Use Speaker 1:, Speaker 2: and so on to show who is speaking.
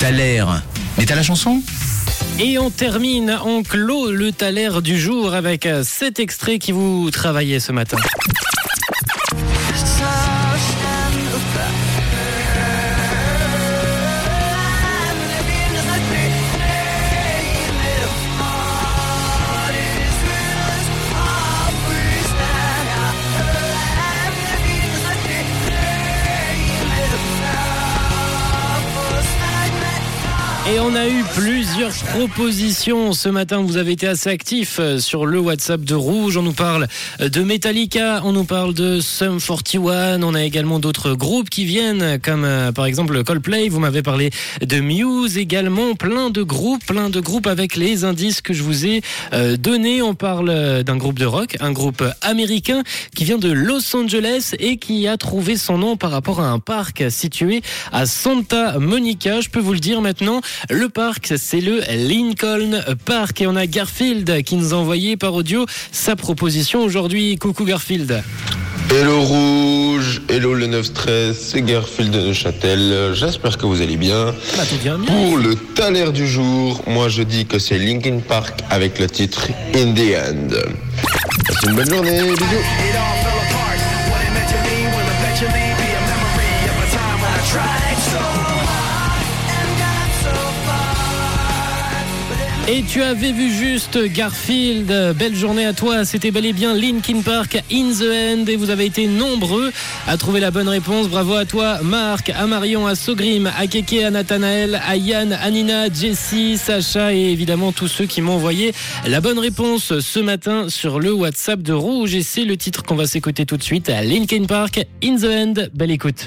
Speaker 1: T'as. Mais t'as la chanson?
Speaker 2: Et on termine, on clôt le taler du jour avec euh, cet extrait qui vous travaillait ce matin. Et on a eu plusieurs propositions ce matin. Vous avez été assez actifs euh, sur le WhatsApp de Rouge. On nous parle euh, de Metallica, on nous parle de Sum 41. On a également d'autres groupes qui viennent, comme euh, par exemple Coldplay. Vous m'avez parlé de Muse également. Plein de groupes, plein de groupes avec les indices que je vous ai donnés. On parle d'un groupe de rock, un groupe américain qui vient de Los Angeles et qui a trouvé son nom par rapport à un parc situé à Santa Monica. Je peux vous le dire maintenant. Le parc, c'est le Lincoln Park. Et on a Garfield qui nous a envoyé par audio sa proposition aujourd'hui. Coucou Garfield.
Speaker 3: Hello Rouge, hello le 9-13, c'est Garfield de Neuchâtel. J'espère que vous allez bien.
Speaker 2: Bah, tout bien, bien.
Speaker 3: Pour le taler du jour, moi je dis que c'est Linkin Park avec le titre In the End. Passez une bonne journée, bisous.
Speaker 2: Et tu avais vu juste Garfield. Belle journée à toi. C'était bel et bien Linkin Park In the End. Et vous avez été nombreux à trouver la bonne réponse. Bravo à toi, Marc, à Marion, à Sogrim, à Keke, à Nathanaël, à Yann, à Nina, Jessie, Sacha et évidemment tous ceux qui m'ont envoyé la bonne réponse ce matin sur le WhatsApp de Rouge. Et c'est le titre qu'on va s'écouter tout de suite à Linkin Park In the End. Belle écoute.